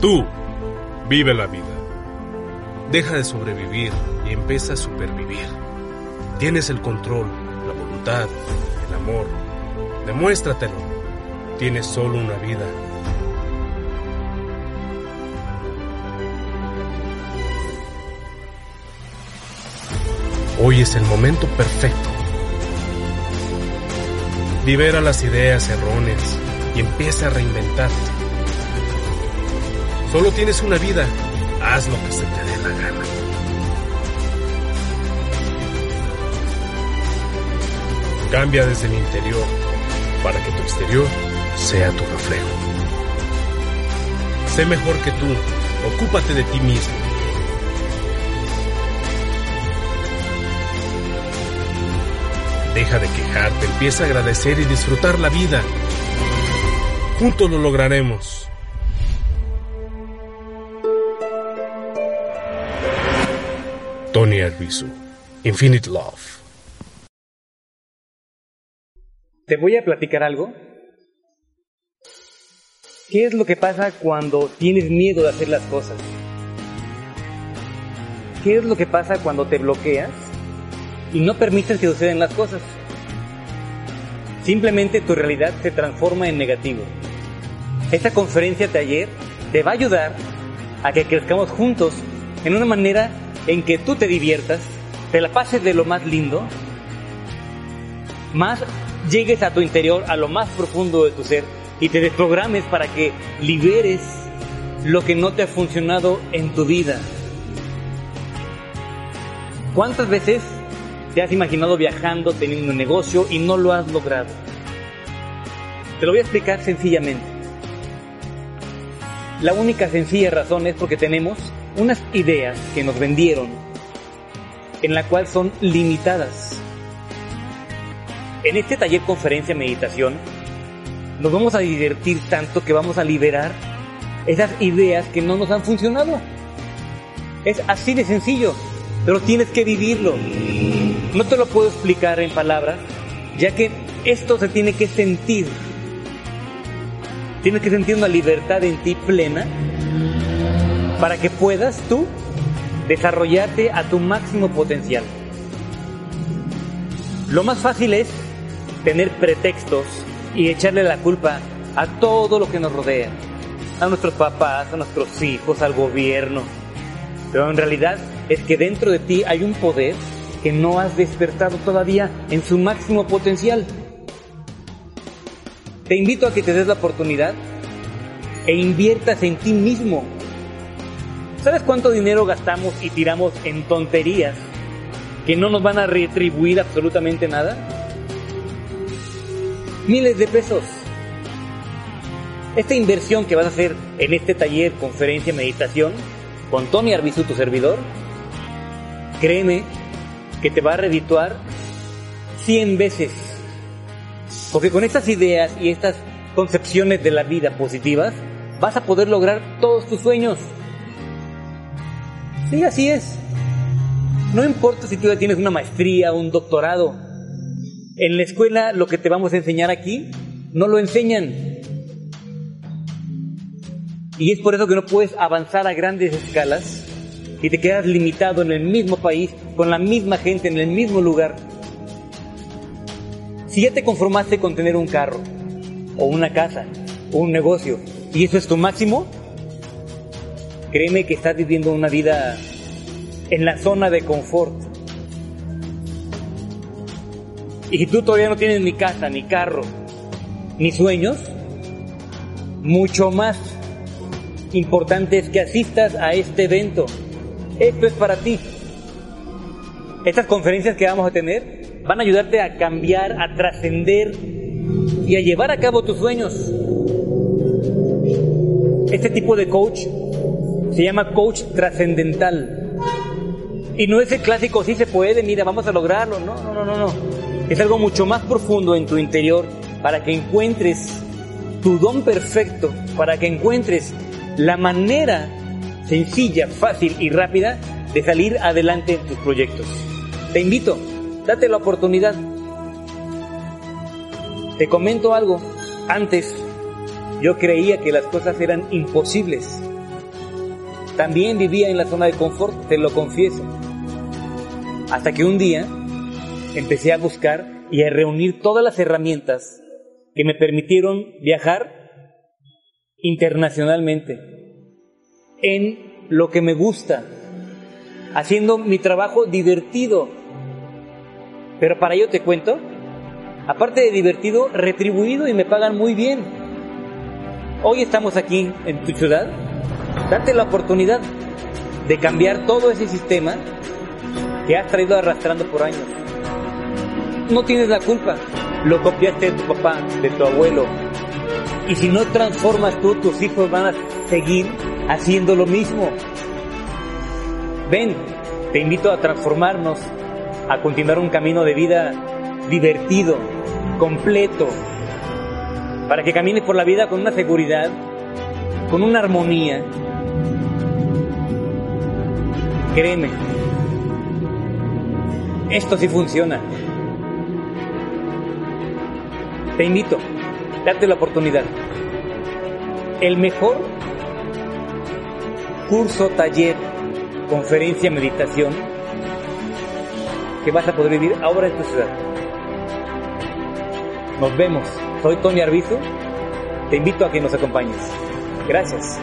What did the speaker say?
Tú, vive la vida. Deja de sobrevivir y empieza a supervivir. Tienes el control, la voluntad, el amor. Demuéstratelo. Tienes solo una vida. Hoy es el momento perfecto. Libera las ideas erróneas y empieza a reinventarte. Solo tienes una vida, haz lo que se te dé la gana. Cambia desde el interior para que tu exterior sea tu reflejo. Sé mejor que tú, ocúpate de ti mismo. Deja de quejarte, empieza a agradecer y disfrutar la vida. Juntos lo lograremos. Tony Arbizu, Infinite Love. Te voy a platicar algo. ¿Qué es lo que pasa cuando tienes miedo de hacer las cosas? ¿Qué es lo que pasa cuando te bloqueas y no permites que sucedan las cosas? Simplemente tu realidad se transforma en negativo. Esta conferencia de ayer te va a ayudar a que crezcamos juntos en una manera en que tú te diviertas, te la pases de lo más lindo, más llegues a tu interior, a lo más profundo de tu ser y te desprogrames para que liberes lo que no te ha funcionado en tu vida. ¿Cuántas veces te has imaginado viajando, teniendo un negocio y no lo has logrado? Te lo voy a explicar sencillamente. La única sencilla razón es porque tenemos unas ideas que nos vendieron, en la cual son limitadas. En este taller conferencia meditación, nos vamos a divertir tanto que vamos a liberar esas ideas que no nos han funcionado. Es así de sencillo, pero tienes que vivirlo. No te lo puedo explicar en palabras, ya que esto se tiene que sentir. Tienes que sentir una libertad en ti plena para que puedas tú desarrollarte a tu máximo potencial. Lo más fácil es tener pretextos y echarle la culpa a todo lo que nos rodea, a nuestros papás, a nuestros hijos, al gobierno. Pero en realidad es que dentro de ti hay un poder que no has despertado todavía en su máximo potencial. Te invito a que te des la oportunidad e inviertas en ti mismo. ¿Sabes cuánto dinero gastamos y tiramos en tonterías que no nos van a retribuir absolutamente nada? Miles de pesos. Esta inversión que vas a hacer en este taller, conferencia, meditación, con Tony Arbizu, tu servidor, créeme que te va a redituar 100 veces. Porque con estas ideas y estas concepciones de la vida positivas, vas a poder lograr todos tus sueños. Sí, así es. No importa si tú ya tienes una maestría, un doctorado. En la escuela lo que te vamos a enseñar aquí, no lo enseñan. Y es por eso que no puedes avanzar a grandes escalas y te quedas limitado en el mismo país, con la misma gente, en el mismo lugar. Si ya te conformaste con tener un carro, o una casa, o un negocio, y eso es tu máximo, créeme que estás viviendo una vida en la zona de confort. Y si tú todavía no tienes ni casa, ni carro, ni sueños, mucho más importante es que asistas a este evento. Esto es para ti. Estas conferencias que vamos a tener van a ayudarte a cambiar, a trascender y a llevar a cabo tus sueños. Este tipo de coach se llama coach trascendental. Y no es el clásico, sí se puede, mira, vamos a lograrlo. No, no, no, no, no. Es algo mucho más profundo en tu interior para que encuentres tu don perfecto, para que encuentres la manera sencilla, fácil y rápida de salir adelante en tus proyectos. Te invito, date la oportunidad. Te comento algo. Antes yo creía que las cosas eran imposibles. También vivía en la zona de confort, te lo confieso. Hasta que un día empecé a buscar y a reunir todas las herramientas que me permitieron viajar internacionalmente en lo que me gusta, haciendo mi trabajo divertido. Pero para ello te cuento, aparte de divertido, retribuido y me pagan muy bien. Hoy estamos aquí en tu ciudad, date la oportunidad de cambiar todo ese sistema que has traído arrastrando por años. No tienes la culpa, lo copiaste de tu papá, de tu abuelo. Y si no transformas tú, tus hijos van a seguir haciendo lo mismo. Ven, te invito a transformarnos, a continuar un camino de vida divertido, completo, para que camines por la vida con una seguridad, con una armonía. Créeme, esto sí funciona. Te invito, date la oportunidad. El mejor curso, taller, conferencia, meditación que vas a poder vivir ahora en tu ciudad. Nos vemos. Soy Tony Arbizu. Te invito a que nos acompañes. Gracias.